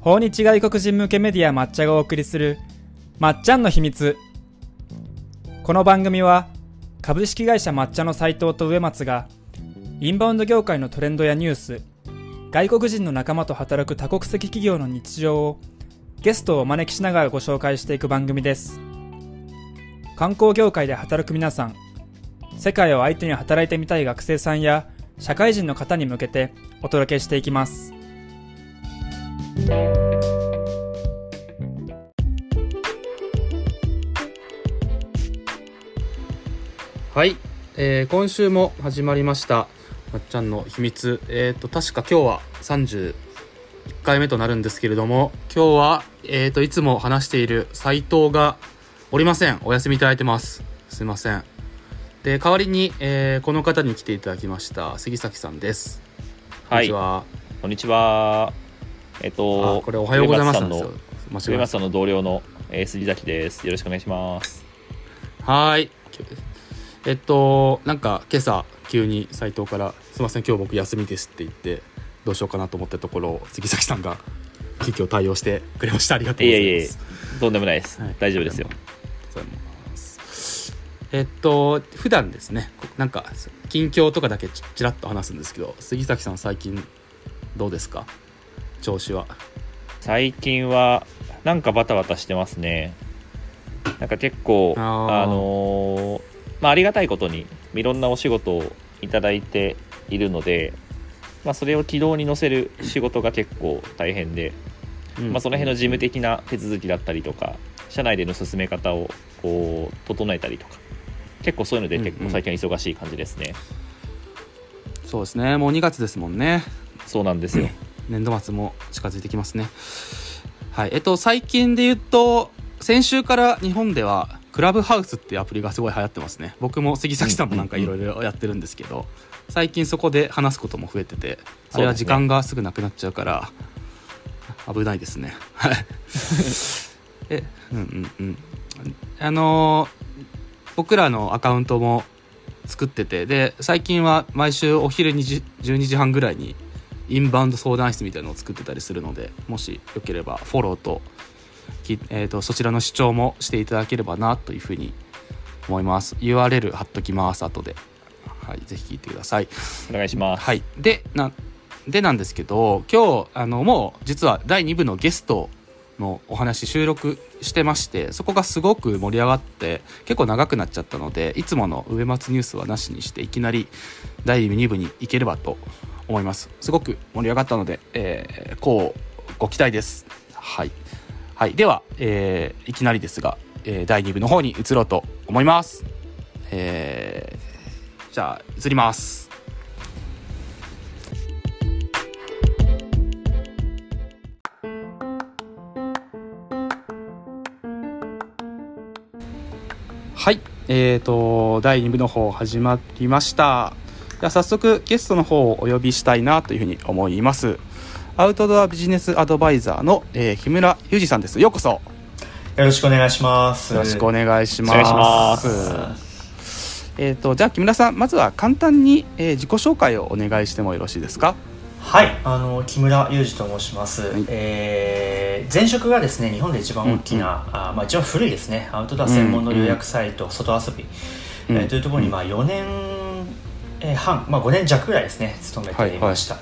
訪日外国人向けメディア抹茶がお送りするまっちゃんの秘密。この番組は株式会社抹茶の斉藤と植松がインバウンド業界のトレンドやニュース外国人の仲間と働く多国籍企業の日常をゲストをお招きしながらご紹介していく番組です。観光業界で働く皆さん世界を相手に働いてみたい学生さんや社会人の方に向けてお届けしていきます。はい、えー今週も始まりましたまっちゃんの秘密。えっ、と確か今日は31回目となるんですけれども今日はえっ、といつも話している斉藤がおりません。お休みいただいてます。すいません。で代わりに、えーこの方に来ていただきました杉崎さんです。こんはいにちは、こんにちは。えっと、あこれおはようございますなんですよ上松さんの同僚の、えー杉崎です。よろしくお願いします。たはーいえっとなんか今朝急に斉藤から「すいません今日僕休みです」って言ってどうしようかなと思ったところ杉崎さんが急遽対応してくれましたありがとうございいえいえます、とんでもないです。はい大丈夫ですよ。えっと普段ですねこなんか近況とかだけちちらっと話すんですけど杉崎さん最近どうですか？調子は。最近は、なんかバタバタしてますね。なんか結構、あのーまあ、ありがたいことに、いろんなお仕事をいただいているので、まあ、それを軌道に乗せる仕事が結構大変で、うん。まあ、その辺の事務的な手続きだったりとか社内での進め方をこう整えたりとか結構そういうので結構最近は忙しい感じですね、そうですね。もう2月ですもんね。そうなんですよ 年度末も近づいてきますね。はい。えっと最近で言うと先週から日本ではクラブハウスっていうアプリがすごい流行ってますね。僕も杉崎さんもなんかいろいろやってるんですけど最近そこで話すことも増えててあれは時間がすぐなくなっちゃうから危ないですね。はい。えうんうんうん。あのー僕らのアカウントも作っててで最近は毎週お昼2時12時半ぐらいにインバウンド相談室みたいなのを作ってたりするのでもしよければフォローとき、えー、とそちらの視聴もしていただければなというふうに思います。URL 貼っときます後で、はい、ぜひ聞いてください。お願いします、はい。でなでなんですけど今日あのもう実は第2部のゲストのお話収録してましてそこがすごく盛り上がって結構長くなっちゃったのでいつもの上松ニュースはなしにしていきなり第2部に行ければと思います。すごく盛り上がったので、えー、こうご期待です。はい、はい、では、えーいきなりですが、えー第2部の方に移ろうと思います。えーじゃあ移ります。はい、えーと第2部の方始まりました。では早速ゲストの方をお呼びしたいなというふうに思います。アウトドアビジネスアドバイザーの、えー、木村裕二さんです。ようこそ。よよろしくお願いします。ろしくお願いします。えーとじゃあ木村さんまずは簡単に、えー自己紹介をお願いしてもよろしいですか？はい、あの木村裕二と申します。はい。えー前職がですね、日本で一番大きな、あまあ一番古いですね、アウトドア専門の予約サイト、外遊び、うん。えーというところにまあ4年えー半、まあ5年弱ぐらいですね、勤めていました。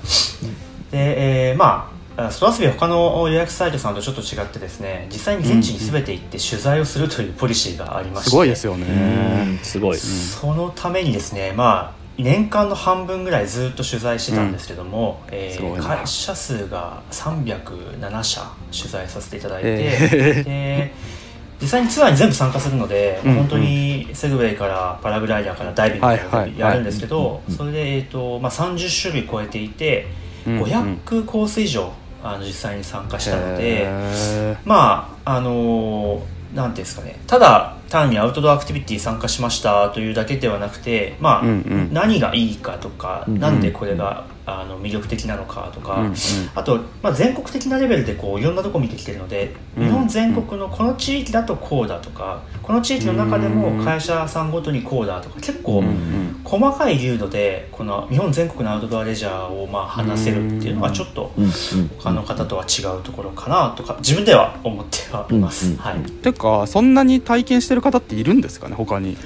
で、えーまああ外遊びは他の予約サイトさんとちょっと違ってですね実際に現地に全て行って取材をするというポリシーがありまして。すごいですようねんすごい、そのためにですね、まあ、年間の半分ぐらいずっと取材してたんですけども、えーすごいな。会社数が307社取材させていただいて、えで実際にツアーに全部参加するので、うんうん本当にセグウェイからパラグライダーからダイビングかやるんですけど、それで、えーとまあ、30種類超えていて、うんうん。500コース以上あの実際に参加したので。へまああのーなんていうんですかね。ただ単にアウトドアアクティビティ参加しましたというだけではなくてまあ、うんうん。何がいいかとか、うん。なんでこれがあの魅力的なのかとか、うんうん。あと、まあ、全国的なレベルでこういろんなとこ見てきてるので、うん。日本全国のこの地域だとこうだとかこの地域の中でも会社さんごとにこうだとか結構細かい流度でこの日本全国のアウトドアレジャーをまあ話せるっていうのはちょっと他の方とは違うところかなとか自分では思ってはいます。うんうん。はい。てかそんなに体験してる方っているんですかね他に。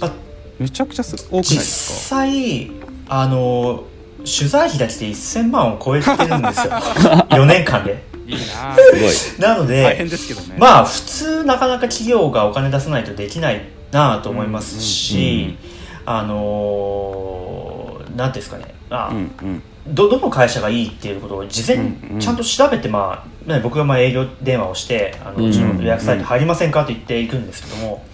まあめちゃくちゃす多くない実ですか？際あの取材費だけで1000万を超えてるんですよ。4年間で。いいなすごい。なの大変でですけどね。まあ普通なかなか企業がお金出さないとできないなと思いますし、あのーなんていうんですかね、まあうんうん。どどの会社がいいっていうことを事前うんうん。にちゃんと調べて、まあね、僕がまあ営業電話をしてあのうちの予約サイト入りませんかと言っていくんですけども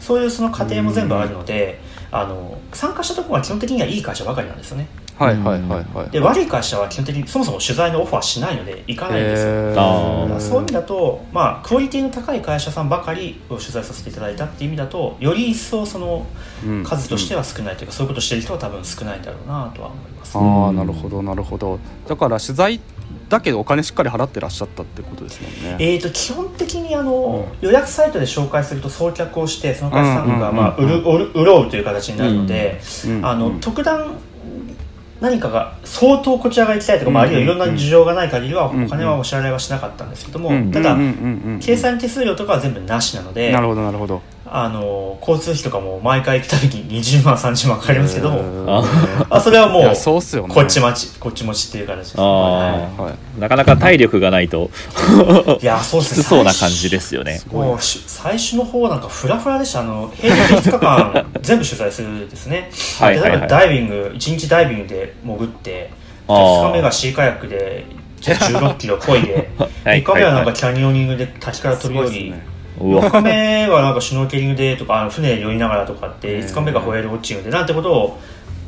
そういうその過程も全部あるのであの参加したところは基本的にはいい会社ばかりなんですよねはいはいはいはい。で悪い会社は基本的にそもそも取材のオファーしないので行かないんですよ。あそういう意味だと、まあ、クオリティの高い会社さんばかりを取材させていただいたっていう意味だとより一層そのうん。数としては少ないというか、そういうことをしてる人は多分少ないんだろうなとは思います、ああなるほどなるほど。だから取材だけどお金しっかり払ってらっしゃったってことですもんね。えー、と基本的にあの、予約サイトで紹介すると送客をしてその会社さんが、うんまあ、売ろうという形になるので、うんあのうん特段何かが相当こちらが行きたいとか、まあ、あるいはいろんな事情がない限りはおうん。金はお支払いはしなかったんですけども、うんただ、うんうんうんうん。掲載の手数料とかは全部なしなのでなるほどなるほどあの交通費とかも毎回行くたびに20万30万かかりますけども、ああそれはもいうやそうっすよね。こっち待ちこっち持ちっていう形です、あーははい。なかなか体力がないとい、いやそうですね。そうな感じですよね。すごいもうし最初の方なんかフラフラでした。あの平日5日間 全部取材するんですね。はい例えばダイビング1日ダイビングで潜ってあー。2日目がシーカヤックで16キロ漕いで はい3日目はなんはいかキャニオニングで滝から飛び降り、4日目はなんかシュノーケリングでとかあの船に乗りながらとかってへー5日目がホエールウォッチングでなんてことを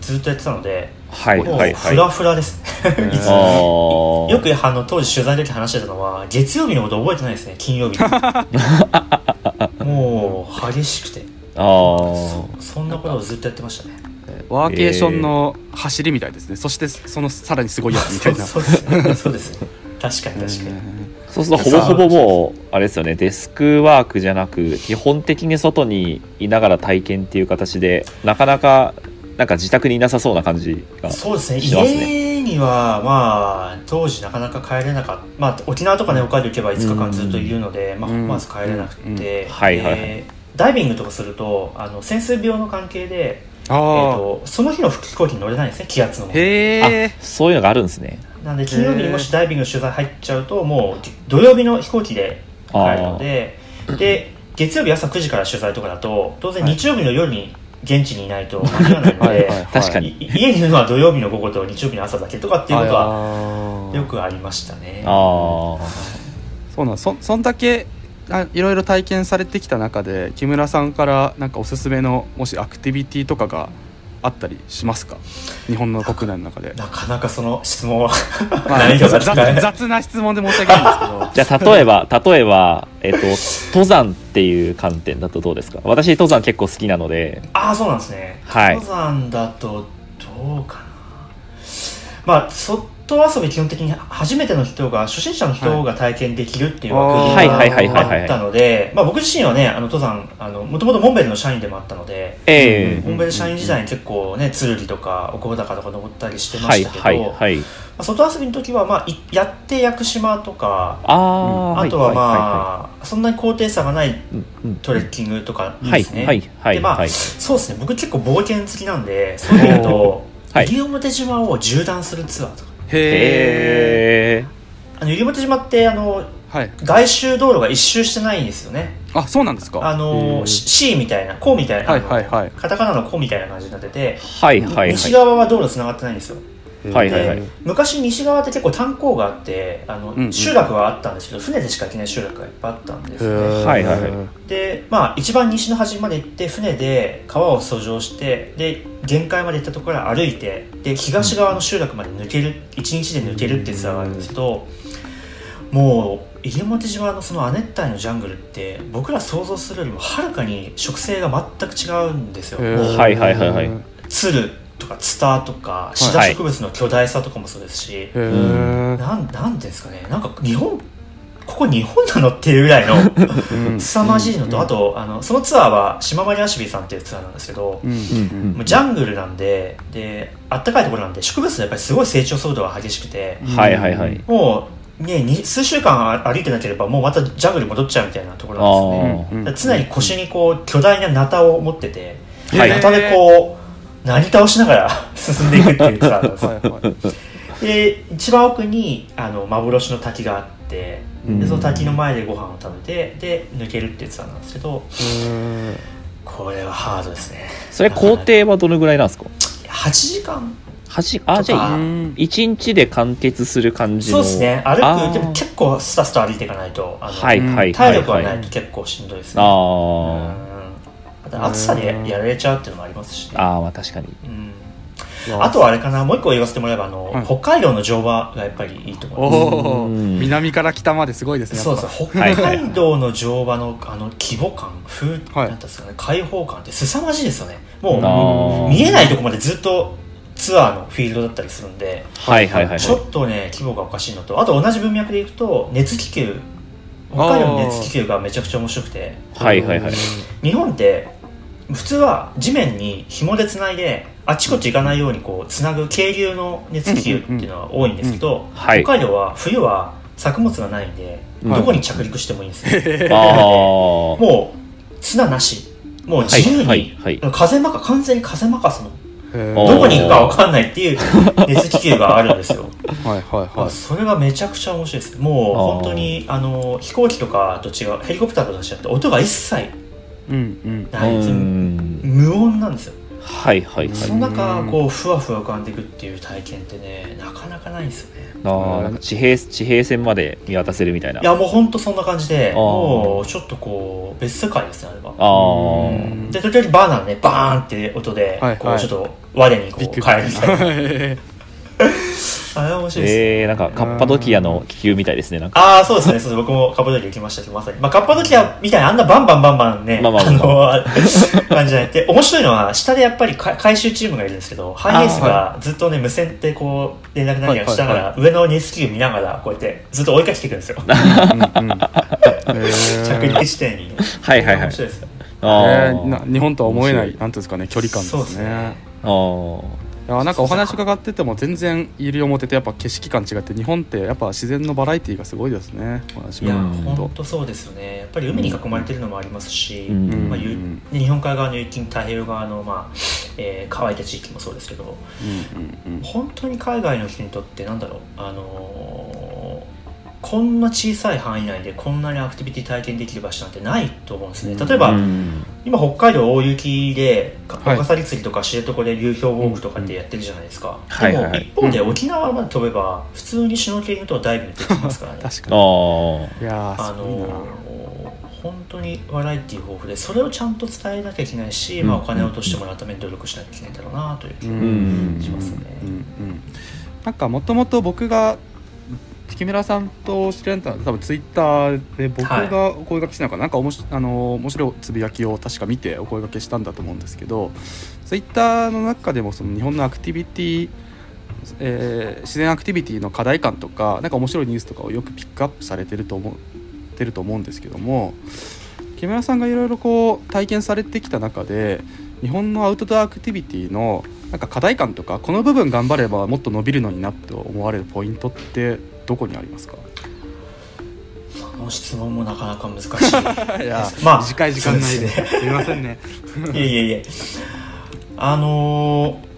ずっとやってたのではいもうはいはい。フラフラです。ね いつあも。ーよくあの当時取材の時話してたのは月曜日のこと覚えてないですね金曜日 もう激しくて。あー。そんなことをずっとやってましたね。ワーケーションの走りみたいですね。そしてそのさらにすごいやつみたいな。そうそうです。ねそうです。ね確かに確かにそうするとほぼほぼもうあれですよね。デスクワークじゃなく基本的に外にいながら体験っていう形でなかなかなんか自宅にいなさそうな感じがそうですね。しますね。家にはまあ当時なかなか帰れなかった、まあ、沖縄とかね岡山行けば5日間ずっといるので、まあ、うん。まず帰れなくて、うん。はいはいはい。でダイビングとかするとあの潜水病の関係で、えー、あとその日の飛行機に乗れないんですね。気圧のあへえあそういうのがあるんですねなんで金曜日にもしダイビングの取材入っちゃうともう土曜日の飛行機で帰るのでで月曜日朝9時から取材とかだと当然はい日曜日の夜に現地にいないと間に合わないので、家にいるのは土曜日の午後と日曜日の朝だけとかっていうことははよくありましたね。ああそうなんそそんだけあいろいろ体験されてきた中で木村さんからなんかおすすめのもしアクティビティとかがあったりしますか？日本の国内の中で、なかなかその質問は まあ難易度が雑高い。雑な質問で申し訳ないんですけど じゃあ例えば例えば、えっと登山っていう観点だとどうですか？私登山結構好きなのでああ、そうなんですね。はい登山だとどうかな。まあ、外遊び基本的に初めての人が、初心者の人が体験できるっていう枠があったので、まあ僕自身はね、あの登山、あの、もともとモンベルの社員でもあったので、ええ。モンベル社員時代に結構ね、鶴りとか、お小高とか登ったりしてまはいしたけど、はいはいまあ外遊びの時は、まあ、いやって屋久島とか、ああ、あとはまあ、はそんなに高低差がないトレッキングとかはいですね。はいはいでまあ、はい。そうですね。僕結構冒険好きなんで、そういう意味だと、はい。西表島を縦断するツアーとか。へえあの西表島ってあのはい。外周道路が一周してないんですよね。あそうなんですか。あの C みたいな、こうみたいな、はいはいはい。カタカナのこうみたいな感じになってて、はいはいはい。西側は道路つながってないんですよ。はいはいはい。で昔西側って結構炭鉱があってあの、うんうん。集落はあったんですけど船でしか行けない集落がいっぱいあったんですね。はいはいはい。でまあ一番西の端まで行って船で川を遡上してで限界まで行ったところから歩いてで東側の集落まで抜ける一日で抜けるっていうツアーがあるんですけどもう西表島のその亜熱帯のジャングルって僕ら想像するよりもはるかに植生が全く違うんですよ。はいはいはいはい。鶴とかツタとかシダ植物の巨大さとかもそうですし、へえなんなんですかね。なんか日本ここ日本なのっていうぐらいのうん。凄まじいのと、あとあのそのツアーは島マリアシビさんっていうツアーなんですけど、うん。うん。もうジャングルなんでであったかいところなんで植物のやっぱりすごい成長速度が激しくてはいはいはい。もうねに数週間歩いてなければもうまたジャングルに戻っちゃうみたいなところなんですね。うん。だから常に腰にこう巨大なナタを持ってて、はい。ナタでこうなり倒しながら 進んでいくっていうツアーなんですよ。はいはい。で一番奥にあの幻の滝があってうん。でその滝の前でご飯を食べてで抜けるっていうツアーなんですけどへこれはハードですね。それ工程はどのぐらいなんですか？8時間。はじあじゃああー1日で完結する感じの。そうですね。歩くでも結構スタスタ歩いていかないとあの、はいはいはい体力はないはいと結構しんどいですね。ああと暑さでやられちゃうっていうのもありますしね。ああ確かに。うん。あとはあれかな。もう一個言わせてもらえばあの、はい北海道の乗馬がやっぱりいいと思います南から北まですごいですねそうそう北海道の乗馬のあの規模感風、はい。なんですかね開放感って凄まじいですよね。もう見えないとこまでずっとツアーのフィールドだったりするんではいはいはいはい。ちょっとね規模がおかしいのとあと同じ文脈でいくと熱気球北海道の熱気球がめちゃくちゃ面白くて。はいはいはい。日本って普通は地面に紐でつないであっちこっち行かないようにこうつなぐ渓流の熱気球っていうのは多いんですけど、はい。北海道は冬は作物がないんで、うんどこに着陸してもいいんですよ、もう綱なし。もう自由に、風任完全に風任せのどこに行くか分かんないっていう 熱気球があるんですよ。はいはいはい。それがめちゃくちゃ面白いです。もう本当にあの飛行機とかと違うヘリコプターと違って音が一切うんうん。ない、うん。無音なんですよ。はいはいはい。その中こうふわふわ浮かんでいくっていう体験ってねなかなかないんですよね。あーなん。か地平地平線まで見渡せるみたいな。いやもう本当そんな感じでー。もうちょっとこう別世界ですねあれは。ああうんで時々バーナーねバーンって音でこうちょっと我にこびっくりう帰るみたいな。へ あれは面白いですね。えー、なんかカッパドキアの気球みたいですねなんか。ああそうですねそうです。僕もカッパドキア行きましたけどまさに、まあ、カッパドキアみたいなあんなバンバンバンバンね、まあまあまあの感じじゃなくて面白いのは下でやっぱりか回収チームがいるんですけどハイエースがずっとね無線でこう連絡何かしながはいら上の熱気球見ながらこうやってずっと追いかけてくるんですよ。ーうん着ー陸地点に。はいはいはい。面白いですよ。あえーーな日本とは思えない面なんていうんですかね距離感そうですね。ですねいやなんかお話伺ってても全然西表とやっぱ景色感違って日本ってやっぱ自然のバラエティーがすごいですね。いや本当そうですよね。やっぱり海に囲まれてるのもありますし、うん。うん。まあ、日本海側の雪太平洋側の、まあえー乾いた地域もそうですけどうんうんうん。本当に海外の人にとってなんだろう、あのーこんな小さい範囲内でこんなにアクティビティ体験できる場所なんてないと思うんですね。例えば、うん。今北海道大雪ではいオカサリ釣りとか知床で流氷ウォークとかってやってるじゃないですか、でもはいはい。はい一方で沖縄まで飛べば普通にシュノーケリングとかダイビングできますからね。確かあにあすごいなのー本当にバラエティ豊富でそれをちゃんと伝えなきゃいけないし、うん。まあ、お金を落としてもらうために努力しなきゃいけないんだろうなという気がんしますね。うん。うん。なん。かもともと僕が木村さんと知り合ったのは多分ツイッターで僕がお声掛けしたのかな,、なんかおもしあの面白いつぶやきを確か見てお声掛けしたんだと思うんですけどツイッターの中でもその日本のアクティビティ、えー自然アクティビティの課題感とかなんか面白いニュースとかをよくピックアップされてると思ってると思うんですけども木村さんがいろいろこう体験されてきた中で日本のアウトドアアクティビティのなんか課題感とかこの部分頑張ればもっと伸びるのになと思われるポイントってどこにありますか？その質問もなかなか難しい。いやまあ短い時間内で。ですすみませんね。いえいえいえ。あのー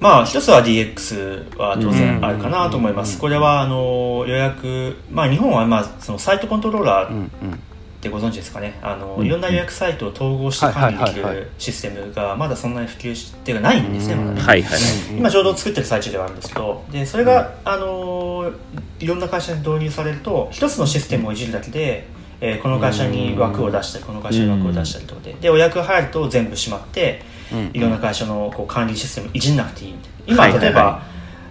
まあ一つは DX は当然あるかなと思います、うんこれはあのー予約まあ日本はまあそのサイトコントローラーってご存知ですかね？あの、うんいろんな予約サイトを統合して管理できるシステムがまだそんなに普及してないんですね、まだね。はいはい今ちょうど作ってる最中ではあるんですけどでそれが、あのーいろんな会社に導入されると一つのシステムをいじるだけで、えーこの会社に枠を出したりこの会社に枠を出したりとかででお役が入ると全部閉まってうん。いろんな会社のこう管理システムいじんなくていい今例えば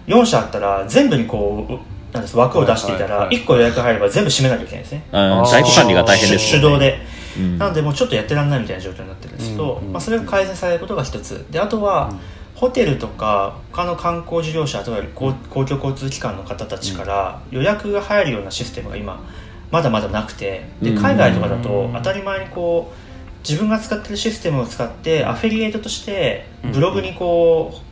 4社あったら全部にこううなんです枠を出していたらはいはいはい。1個予約入れば全部閉めなきゃいけないんですね。うん在庫管理が大変です手手動で。うん。なのでもうちょっとやってらんないみたいな状況になってるんですけど、うんうんまあ、それが改善されることが一つ。であとは、ホテルとか他の観光事業者例えば公公共交通機関の方たちから予約が入るようなシステムが今まだまだなくてでうん。海外とかだと当たり前にこう自分が使ってるシステムを使ってアフィリエイトとしてブログにこう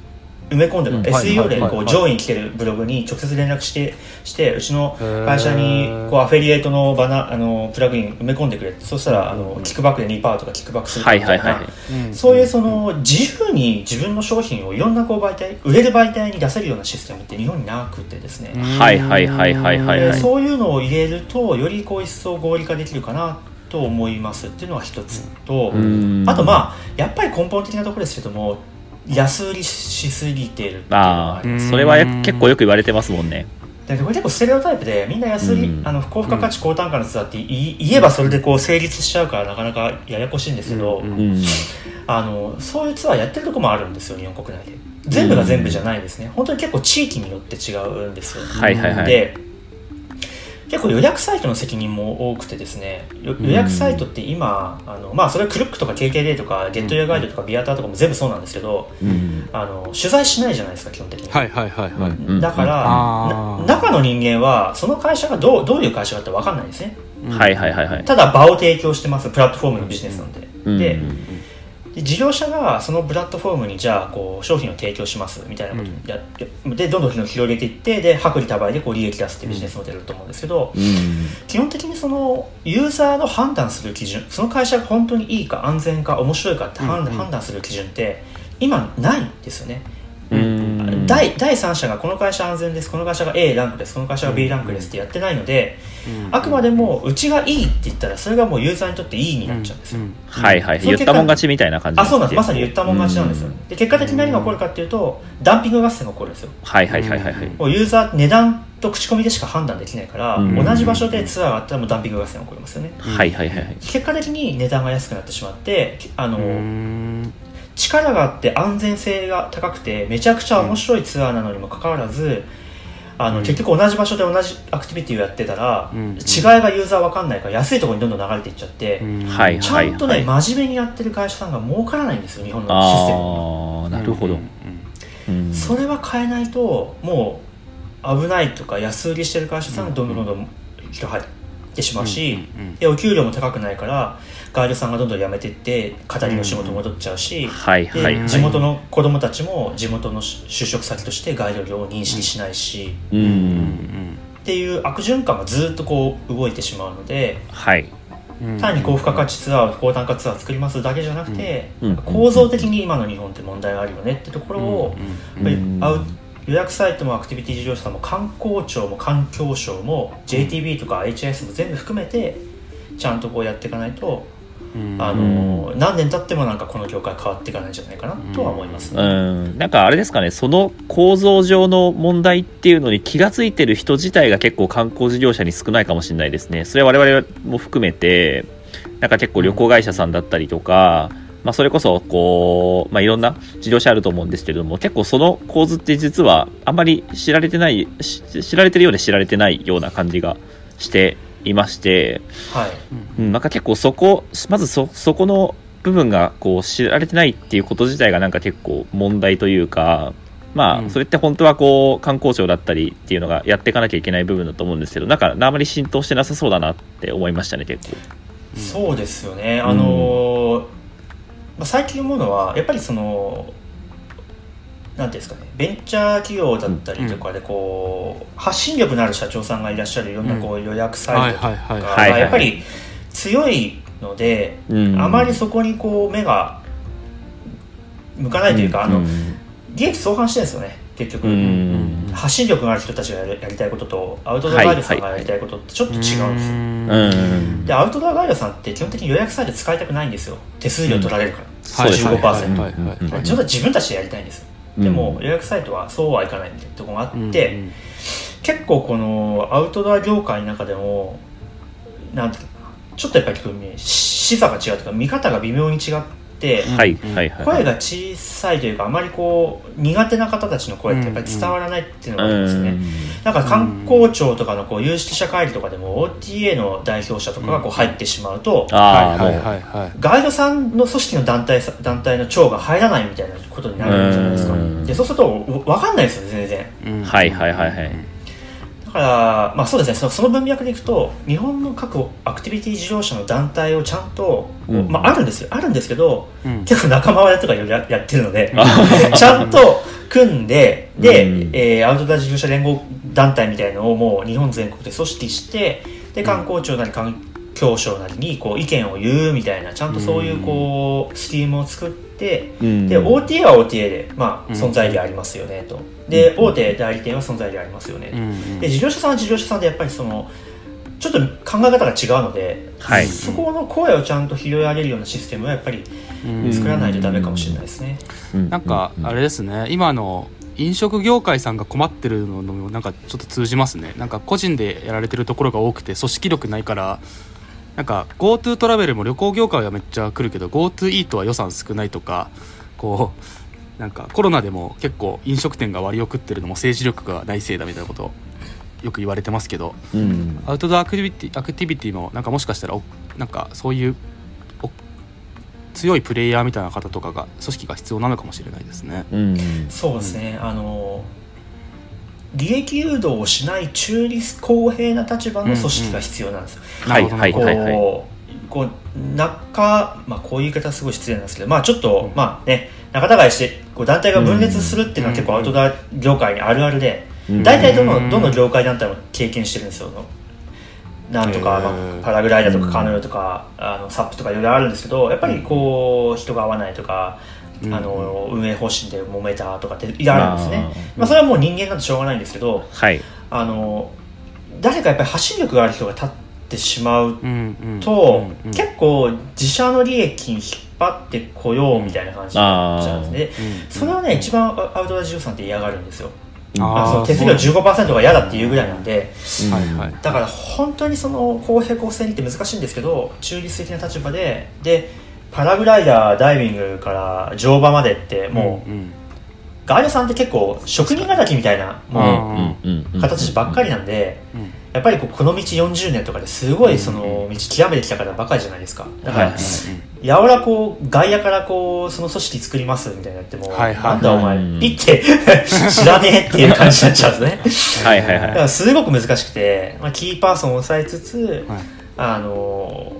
埋め込んでる、うん。SEO ではいはいはい。こう上位に来てるブログに直接連絡してしてうちの会社にこうアフィリエイトのバナあのプラグイン埋め込んでくれってそうしたらあのキックバックで2%とかキックバックするはいみたいなはいはい。うん。そういうその自由に自分の商品をいろんなこう媒体売れる媒体に出せるようなシステムって日本になくてですね、はいはいはいはいはい。でそういうのを入れるとよりこう一層合理化できるかなと思いますっていうのは一つと、うん。あとまあやっぱり根本的なところですけども安売りしすぎてるっていうのがあありますあそれは結構よく言われてますもんね。でこれ結構ステレオタイプでみんな安売り、うん。あの高付加価値高単価のツアーって言えばそれでこう成立しちゃうからなかなかややこしいんですけど、うんうん。あのそういうツアーやってるとこもあるんですよ日本国内で。全部が全部じゃないんですね、本当に結構地域によって違うんですよ、はいはいはい。で結構予約サイトの責任も多くてですねよ予約サイトって今、あのまあそれはクルックとか KKD とかゲットヤガイドとかビアターとかも全部そうなんですけどうん。あの取材しないじゃないですか基本的に、はいはいはいはい、うん。だから、中の人間はその会社がどうどういう会社かって分かんないんですね。はいはいはいはい。ただ場を提供してますプラットフォームのビジネスなん。で、うんでで事業者がそのプラットフォームにじゃあこう商品を提供しますみたいなことやって、でどんどん広げていってで薄利多売でこう利益出すっていうビジネスモデルだと思うんですけど、うん。基本的にそのユーザーの判断する基準その会社が本当にいいか安全か面白いかって判断する基準って今ないんですよね、うん第第三者がこの会社安全ですこの会社が A ランクですこの会社が B ランクですってやってないので、あくまでもうちがいいって言ったらそれがもうユーザーにとっていいになっちゃうんですよ、はいはい。言ったもん勝ちみたいな感じあそうなんです。まさに言言ったもん勝ちなんですよ、で結果的に何が起こるかっていうとダンピング合戦が起こるんですよ。はいはいはいはいはいもうユーザー値段と口コミでしか判断できないから、うん同じ場所でツアーがあったらもうダンピング合戦が起こりますよね。はいはいはいはい。結果的に値段が安くなってしまってあの、うん力があって安全性が高くてめちゃくちゃ面白いツアーなのにもかかわらずあの、うん。結局同じ場所で同じアクティビティをやってたら、うん。違いがユーザーわかんないから安いところにどんどん流れていっちゃって、はいちゃんとね、はい真面目にやってる会社さんが儲からないんですよ日本のシステムああなるほど。うん。それは変えないともう危ないとか安売りしてる会社さんがどんどんどんどん人入ってしまうし、でお給料も高くないからガイドさんがどんどん辞めていって語りの仕事戻っちゃうし、で地元の子供たちも地元の就職先としてガイド料を認識しないし、っていう悪循環がずっとこう動いてしまうのではい。単に高付加価値ツアー高単価ツアー作りますだけじゃなくて、うん構造的に今の日本って問題があるよねってところを、やっぱりうんアウ予約サイトもアクティビティ事業者さんも観光庁も環境省も JTB とか HIS も全部含めてちゃんとこうやっていかないと、あの何年経ってもなんかこの業界変わっていかないんじゃないかなとは思いますね。うん。なんかあれですかねその構造上の問題っていうのに気がついてる人自体が結構観光事業者に少ないかもしれないですね。それは我々も含めてなんか結構旅行会社さんだったりとか、まあ、それこそこう、まあ、いろんな事業者あると思うんですけれども結構その構図って実はあんまり知られてないし知られてるようで知られてないような感じがしていまして、はい。うん、なんか結構そこまずそそこの部分がこう知られてないっていうこと自体がなんか結構問題というかまうん。あそれって本当はこう観光庁だったりっていうのがやっていかなきゃいけない部分だと思うんですけどなんかあまり浸透してなさそうだなって思いましたね結構。そうですよね、あのーまあ、最近思うのはやっぱりそのなんていうんですかねベンチャー企業だったりとかでこう、発信力のある社長さんがいらっしゃるいろんなこう予約サイトとかがやっぱり強いので、うん。あまりそこにこう目が向かないというか、あのうん。利益相反してるんですよね結局、うん発信力がある人たちがやりたいこととアウトドアガイドさんがやりたいことってちょっと違うんですよ、うん。でアウトドアガイドさんって基本的に予約サイト使いたくないんですよ。手数料取られるから、そうですね15%、はいはいはい。はい。ちょっと自分たちでやりたいんですでも予約サイトはそうはいかないみたいなところがあって、結構このアウトドア業界の中でもなんていうかな。ちょっとやっぱり視座が違うというか見方が微妙に違っって、はいはいはい。声が小さいというかあまりこう苦手な方たちの声ってやっぱり伝わらないっていうのがあるんですよね、なんか観光庁とかのこう有識者会議とかでも OTA の代表者とかがこう入ってしまうと、ああ、はいはいはい。はいガイドさんの組織の団体さ団体の長が入らないみたいなことになるじゃないですか。うん。でそうすると分かんないですよ全然。うん。はいはいはいはいだからまあそうですね。そのその文脈でいくと日本の各アクティビティ事業者の団体をちゃんと、こううん。まあ、あるんですよ。あるんですけど、うん。結構仲間割れとかややってるのでちゃんと組んでで、うん。えーアウトドア事業者連合団体みたいのをもう日本全国で組織してで観光庁なり環境省なりにこう意見を言うみたいなちゃんとそういうこうスキームを作ってうん。で OTA は OTA で、まあ、うん存在でありますよねと。で大手代理店は存在でありますよねと。うんで事業者さんは事業者さんでやっぱりそのちょっと考え方が違うので、はい。そこの声をちゃんと拾い上げるようなシステムはやっぱりうん。作らないとダメかもしれないですね。なんかあれですね今の飲食業界さんが困ってるのもなんかちょっと通じますね。なんか個人でやられてるところが多くて組織力ないからなんか GoTo トラベルも旅行業界はめっちゃ来るけど GoTo イートは予算少ないとかこうなんかコロナでも結構飲食店が割を食ってるのも政治力がないせいだみたいなことよく言われてますけどうん。アウトドアアクティビティアクティビティもなんかもしかしたらおなんかそういうお強いプレイヤーみたいな方とかが組織が必要なのかもしれないですね。うん。そうですね、あの利益誘導をしない中立公平な立場の組織が必要なんですよ。はいなるほどはいはいはい。こうこう中、まあ、こういう言い方すごい失礼なんですけど、まあ、ちょっと、まあね、仲違いしてこう団体が分裂するっていうのは結構アウトドア業界にあるあるで、うん大体どうんのどの業界団体も経験してるんですよ。なんとか、まあ、パラグライダーとかカヌーとか、あのサップとかいろいろあるんですけどやっぱりこう人が合わないとか、うんあの運営方針で揉めたとかってあるんですね。まあ、まあ、それはもう人間なんてしょうがないんですけどはい。あの誰かやっぱり発信力がある人が立ってしまうと、結構自社の利益に引っ張ってこようみたいな感じになっちゃうんですね、うん。それはね一番アウトドア事業さんって嫌がるんですよ。あー。その手数料15%が嫌だっていうぐらいなんで。だから本当にその公平公正にって難しいんですけど中立的な立場ででパラグライダーダイビングから乗馬までってもう、んガイドさんって結構職人敵みたいなうもんうんうんう形ばっかりなんで、うんやっぱりこの道40年とかですごいその道極めてきた方ばかりじゃないですか。だから、はいやおらこう外野からこうその組織作りますみたいなやっても、はいはいなんだお前うんピッて 知らねえっていう感じになっちゃうんですね。はいはいはい。だからすごく難しくて、まあ、キーパーソンを抑えつつ、はい。あの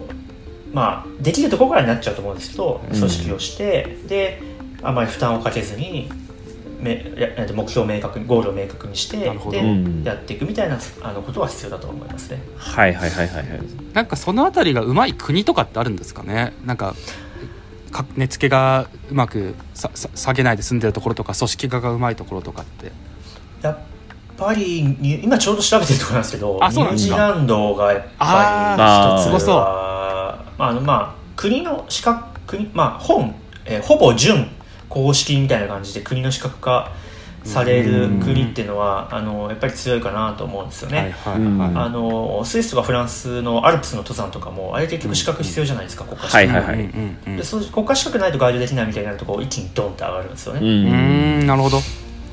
まあできるところからになっちゃうと思うんですけどうん。組織をして、であまり負担をかけずにめ目標を明確にゴールを明確にしてなるほど。でうん。やっていくみたいなあのことは必要だと思いますね。はいはいはいはいはい。なんかそのあたりがうまい国とかってあるんですかね？なんかか値付けがうまくささ下げないで済んでるところとか組織化がうまいところとかって。やっぱりに今ちょうど調べてるところなんですけどあそうなんニューですかジーランドがやっぱり一つはまああのまあ国の資格国まあ本、えーほぼ準公式みたいな感じで国の資格化される国っていうのはあのやっぱり強いかなと思うんですよね。あのスイスとかフランスのアルプスの登山とかもあれ結局資格必要じゃないですか、国家資格、でそう国家資格ないとガイドできないみたいになるとこう一気にドンって上がるんですよね、ううん。なるほど。はい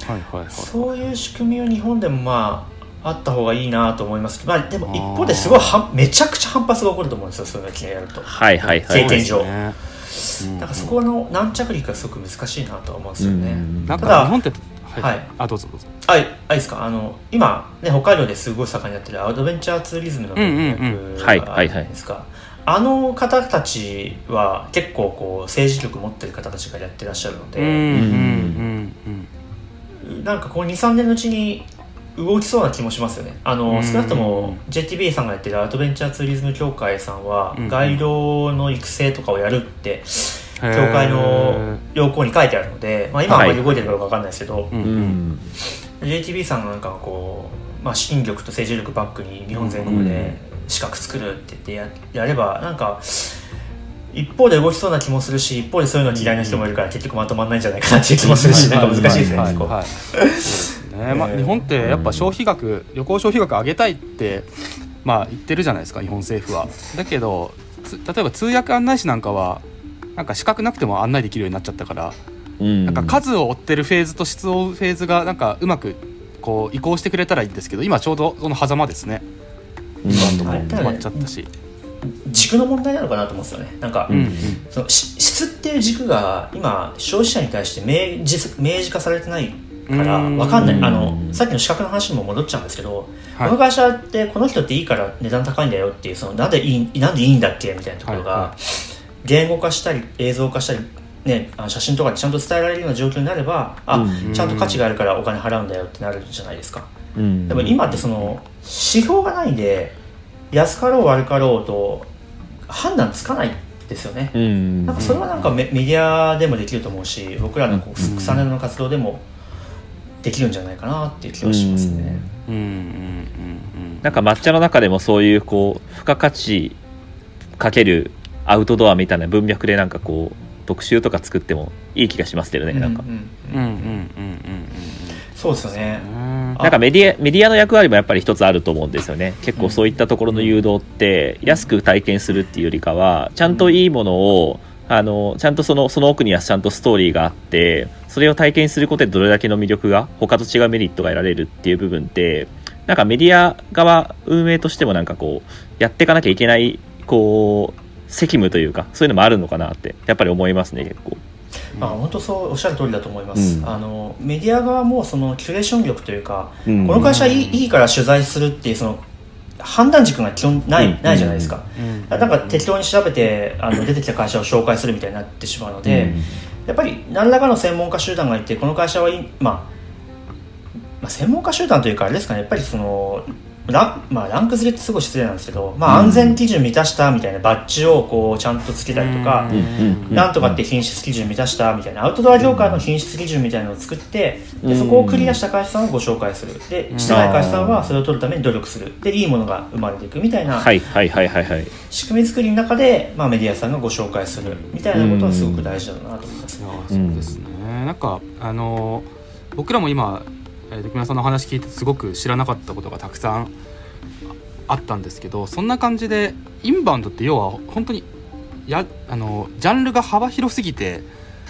はいはい。そういう仕組みは日本でもまああった方がいいなと思います。けど、まあ、でも一方ですごいはめちゃくちゃ反発が起こると思うんですよそういうのをやると。はいはいはい。経験上。だからそこの軟着陸がすごく難しいなとは思うんですよね、うんなんただか日本ってはい、はい。あどうぞどうぞ。あいあいですか？あの今、ね、北海道ですごい盛んにやってるアドベンチャーツーリズムの文脈はいがあるじゃないですか、あの方たちは結構こう政治力持ってる方たちがやってらっしゃるので、うんうんうんうんなんかこう23年のうちに動きそうな気もしますよね。あの、うん。少なくとも JTB さんがやってるアドベンチャーツーリズム協会さんは、うんガイドの育成とかをやるって協会の要項に書いてあるので、まあ、今り動いてるかどうかわかんないですけど、うんううんん JTB さんがなんかこう、まあ、資金力と政治力バックに日本全国で資格作るって言ってややればなんか一方で動きそうな気もするし一方でそういうの嫌いな人もいるから結局まとまらないんじゃないかなっていう気もするしなんか難しいですね ね。まあ、えー日本ってやっぱ消費額旅行消費額上げたいってまあ言ってるじゃないですか日本政府は。だけどつ例えば通訳案内士なんかはなんか資格なくても案内できるようになっちゃったから、うん。なんか数を追ってるフェーズと質を追うフェーズがなんかうまくこう移行してくれたらいいんですけど今ちょうどその狭間ですね。うん。バンドもはい止まっちゃったし、軸の問題なのかなと思うんですよね。なんか、うんうん。そのし質っていう軸が今消費者に対して明示明示化されてないからうん。分かんない。うんあのさっきの資格の話にも戻っちゃうんですけど、はい。この会社ってこの人っていいから値段高いんだよっていうそのなんでいいなんでいいんだっけみたいなところが、はいは言語化したり映像化したり、ね、あの写真とかでちゃんと伝えられるような状況になればあ、うん。ちゃんと価値があるからお金払うんだよってなるじゃないですか。うん。でも今ってその指標がないんで安かろう悪かろうと判断つかないですよね。うん。なんかそれはなんかメメディアでもできると思うし僕らのこううん。草根の活動でもできるんじゃないかなっていう気がしますね。うん。うんうんうんなんか抹茶の中でもそういうこう付加価値かけるアウトドアみたいな文脈でなんかこう特集とか作ってもいい気がしますけどね、なんかうん。うんうんうんうんうん。そうですよね。なんかメディアメディアの役割もやっぱり一つあると思うんですよね。結構そういったところの誘導って安く体験するっていうよりかはちゃんといいものをあのちゃんとそのその奥にはちゃんとストーリーがあってそれを体験することでどれだけの魅力が他と違うメリットが得られるっていう部分ってなんかメディア側運営としてもなんかこうやっていかなきゃいけないこう責務というかそういうのもあるのかなってやっぱり思いますね結構。まあ本当そうおっしゃる通りだと思います。うんあのメディア側もそのキュレーション力というか、うんこの会社いいいいから取材するっていうその判断軸が基本ない、うん。ないじゃないですか。うん。なんか適当に調べてあの出てきた会社を紹介するみたいになってしまうので、やっぱり何らかの専門家集団がいてこの会社はいい、まあ、まあ専門家集団というかあれですかねやっぱりそのラ,、まあ、ランク付けってすごい失礼なんですけど、まあ、うん。安全基準満たしたみたいなバッジをこうちゃんとつけたりとか、うん。うん。なんとかって品質基準満たしたみたいなアウトドア業界の品質基準みたいなのを作ってでそこをクリアした会社さんをご紹介する。でしてない会社さんはそれを取るために努力する。でいいものが生まれていくみたいなはいはいはいはいはい。仕組み作りの中で、まあ、メディアさんがご紹介するみたいなことはすごく大事だなと思います。いやそうですね、なんかあの僕らも今えー木村さんの話聞いてすごく知らなかったことがたくさんあったんですけどそんな感じでインバウンドって要は本当にやあのジャンルが幅広すぎて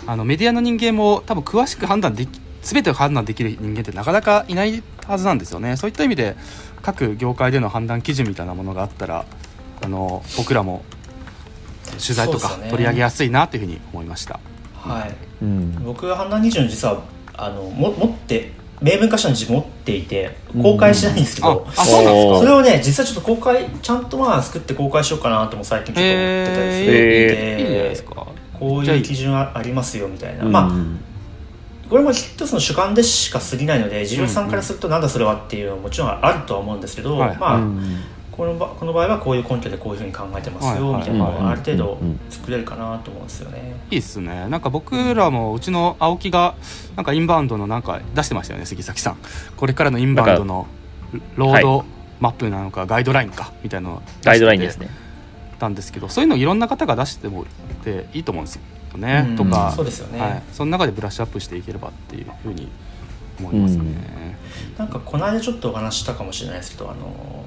あのメディアの人間も多分詳しく判断でき全てを判断できる人間ってなかなかいないはずなんですよね。そういった意味で各業界での判断基準みたいなものがあったらあの僕らも取材とか取り上げやすいなというふうに思いました。はい。うん。僕は判断基準実はあのも持って明文化したの自分持っていて公開しないんですけど、ああそうなんですか？おー。それをね実はちょっと公開ちゃんとまあ作って公開しようかなとも最近ちょっと思ってたりするへいいじゃないでですか。こういう基準あありますよみたいな、うん。まあこれも一つの主観でしか過ぎないので事業者さんからするとなんだそれはっていうのはもちろんあるとは思うんですけど、はい。まあ、うんこの場この場合はこういう根拠でこういうふうに考えてますよはいみたいなのある程度うん作れるかなと思うんですよね。いいっすね。なんか僕らもうちの青木がなんかインバウンドのなんか出してましたよね杉崎さん。これからのインバウンドのロードマップなのかガイドラインかみたいなのを出しててガイドラインですね。たんですけどそういうのいろんな方が出してもっていいと思うんですよね。うんとかそうですよねはい。その中でブラッシュアップしていければっていうふうに思いますね。なんかこの間ちょっとお話ししたかもしれないですけどあの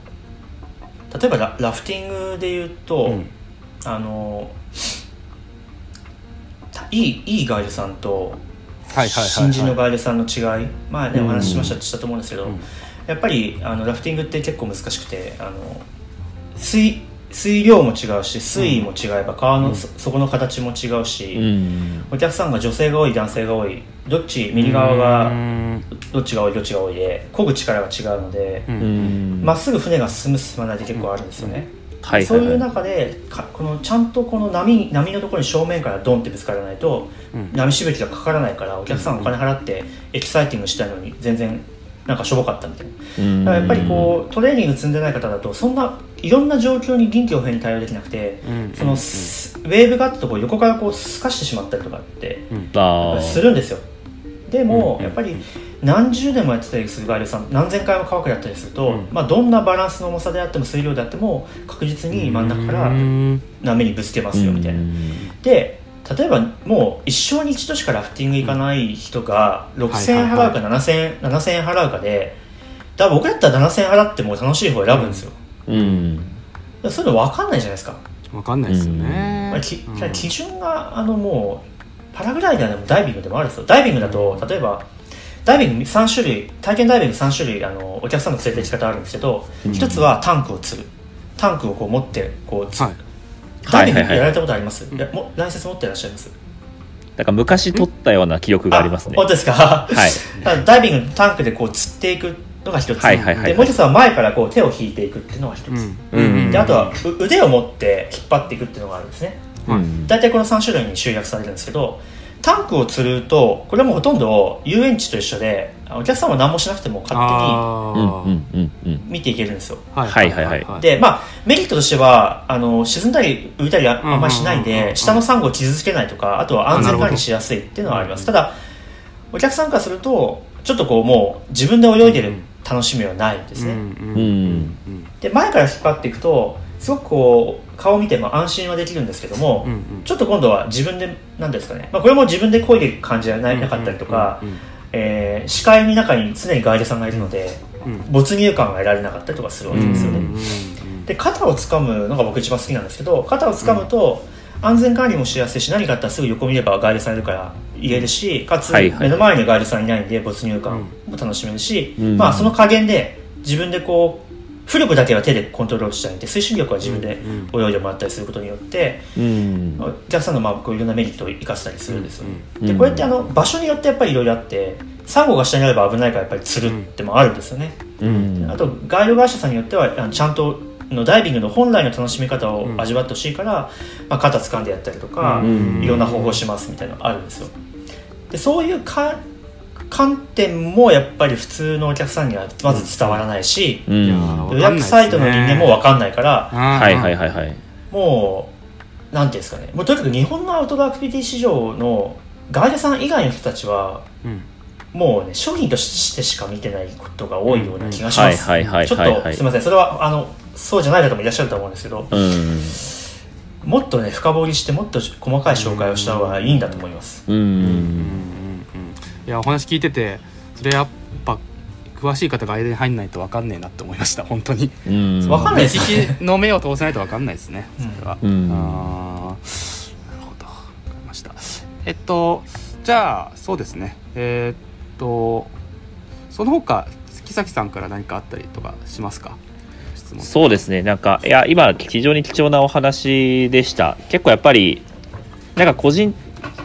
例えばララフティングで言うと、うん。あのいいいいガイドさんとはいはいはいはい。新人のガイドさんの違い。前ねうん。お話ししましたしたと思うんですけど、うん。やっぱりあのラフティングって結構難しくてあの水水量も違うし水位も違えば川のそ底の形も違うし、うん。お客さんが女性が多い男性が多いどっち右側うがん。どっちが多いどっちが多いで漕ぐ力が違うのでま、っすぐ船が進む進まないって結構あるんですよね、はいそういうはい。はい中でかこのちゃんとこの波波のところに正面からドンってぶつからないとうん。波しぶきがかからないからお客さんお金払ってエキサイティングしたいのに全然なんかしょぼかったみたいな。うん。だからやっぱりこうトレーニング積んでない方だとそんないろんな状況に臨機応変に対応できなくてうん。そのスウェーブがあったところ横からこう透かしてしまったりとかってするんですよでもうん。やっぱり何十年もやってたりするガイドさん何千回も乾くやったりすると、うん。まあ、どんなバランスの重さであっても水量であっても確実に真ん中からうん。波にぶつけますよみたいな。うん。で例えばもう一生に一度しかラフティング行かない人が6000円払うか7000円7000円払うかでだ僕だったら7000円払っても楽しい方を選ぶんですよ、うん。そういうの分かんないじゃないですか。わかんないですよね。まあ、きうん。基準があのもうパラグライダーでもダイビングでもあるんですよ。ダイビングだと例えばダイビング3種類体験ダイビング3種類あのお客さんの連れて行き方あるんですけど、うん。一つはタンクを釣る。タンクをこう持ってこうつ、はい。ダイビングやられたことあります、うんいやもライセンス持ってらっしゃいます？なんか昔撮ったような記憶がありますね。本当ですか、はい。ダイビングタンクでこう釣っていくのが一つ、はいはいはい。でもう一つは前からこう手を引いていくっていうのが一つ、うん。うんであとはう腕を持って引っ張っていくっていうのがあるんですね。うん大体この3種類に集約されるんですけどタンクを釣るとこれはもうほとんど遊園地と一緒でお客さんは何もしなくても勝手にうんあうんうんうん見ていけるんですよ。ーはいはいはい。でまあメリットとしてはあの沈んだり浮いたりああんまりしないんで下のサンゴを傷つけないとかあとは安全管理しやすいっていうのはあります。ただお客さんからするとちょっとこうもう自分で泳いでる楽しみはないんですね、で前から引っ張っていくとすごくこう顔を見ても安心はできるんですけども、うんうん。ちょっと今度は自分で何ですかね、まあ、これも自分で漕いで感じじゃななかったりとか、えー視界の中に常にガイドさんがいるのでうん没入感が得られなかったりとかするわけですよね、うんで肩を掴むのが僕一番好きなんですけど肩を掴むと安全管理もしやすいし何かあったらすぐ横見ればガイドさんいるから言えるしかつ目の前にガイドさんいないんで没入感も楽しめるし、うん。まあその加減で自分でこう浮力だけは手でコントロールしたいんで推進力は自分で泳いでもらったりすることによってうん。お客さんのまあこういろんなメリットを生かせたりするんですよ、うんでこれってあの場所によってやっぱりいろいろあってサンゴが下にあれば危ないからやっぱり釣るってもあるんですよね、うん。あとガイド会社さんによってはあのちゃんとのダイビングの本来の楽しみ方を味わってほしいから、まあ、肩掴んでやったりとか、うん。いろんな方法をしますみたいなのがあるんですよ。でそういうか観点もやっぱり普通のお客さんにはまず伝わらないし、うん。予約サイトの人間も分かんないからははいはいはいはい。もうなんていうんですかね。もうとにかく日本のアウトドアアクティビティ市場のガイドさん以外の人たちはうん。もうね商品としてしか見てないことが多いような気がします、はいはいはいちょっとすみません。それはあのそうじゃない方もいらっしゃると思うんですけどうんもっとね深掘りしてもっと細かい紹介をした方がいいんだと思います、うんうんうんうんいやお話聞いててそれやっぱ詳しい方が間に入んないと分かんねえなって思いました本当に。うん。わかんない。です目利きの目を通せないと分かんないですねそれは、うん。あーなるほど。分かりました。えっとじゃあそうですね。えーっとその他月崎さんから何かあったりとかしますか？質問。そうですね。なんかいや今非常に貴重なお話でした。結構やっぱりなんか個人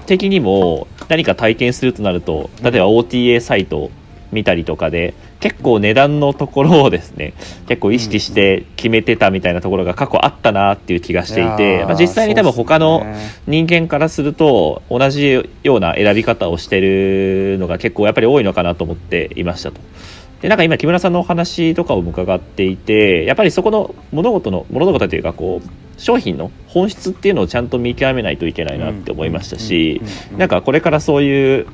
的にも何か体験するとなると例えば OTA サイト見たりとかで結構値段のところをですね結構意識して決めてたみたいなところが過去あったなっていう気がしていやて、ーまあ、実際に多分他の人間からすると同じような選び方をしてるのが結構やっぱり多いのかなと思っていましたと。でなんか今木村さんのお話とかを伺っていてやっぱりそこの物事の物事というかこう商品の本質っていうのをちゃんと見極めないといけないなって思いましたしなんかこれからそういう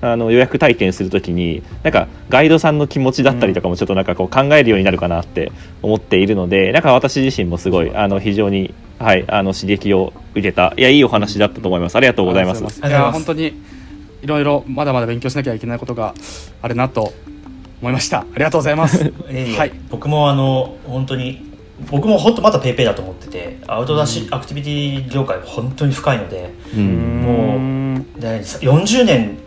あの予約体験するときになんかガイドさんの気持ちだったりとかもちょっとなんかこう考えるようになるかなって思っているのでなんか私自身もすごいあの非常に、はい、あの刺激を受けたいやいいお話だったと思いますありがとうございますいや本当にいろいろまだまだ勉強しなきゃいけないことがあるなと思いましたありがとうございますえいえはい僕もあの本当に僕も本当まだペイペイだと思っててアウトドアし、アクティビティ業界は本当に深いのでうん。もで40年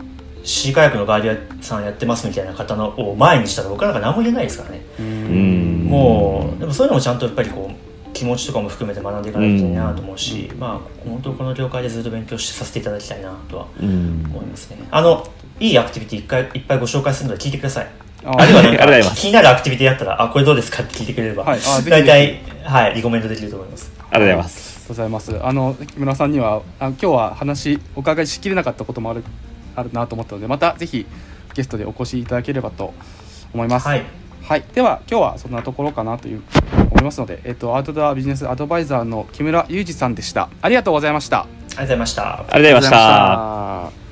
C カヤックのガイドさんやってますみたいな方のを前にしたら僕なんか何も言えないですからね、うん。もうでもそういうのもちゃんとやっぱりこう気持ちとかも含めて学んでいかないといけないなと思うし、まあ本当この業界でずっと勉強してさせていただきたいなとはうん思いますね。あのいいアクティビティいっぱいご紹介するので聞いてくださいああるいはなんありがとうございます。か気になるアクティビティやったらあこれどうですかって聞いてくれれば、はい大体はいリコメントできると思います。ありがとうございます。ありがとうございます。あの木村さんにはあ今日は話お伺いしきれなかったこともあるあるなと思ったのでまたぜひゲストでお越しいただければと思います。はい。はい、では今日はそんなところかなという思いますので、えっと、アウトドアビジネスアドバイザーの木村裕二さんでした。ありがとうございました。ありがとうございました。ありがとうございました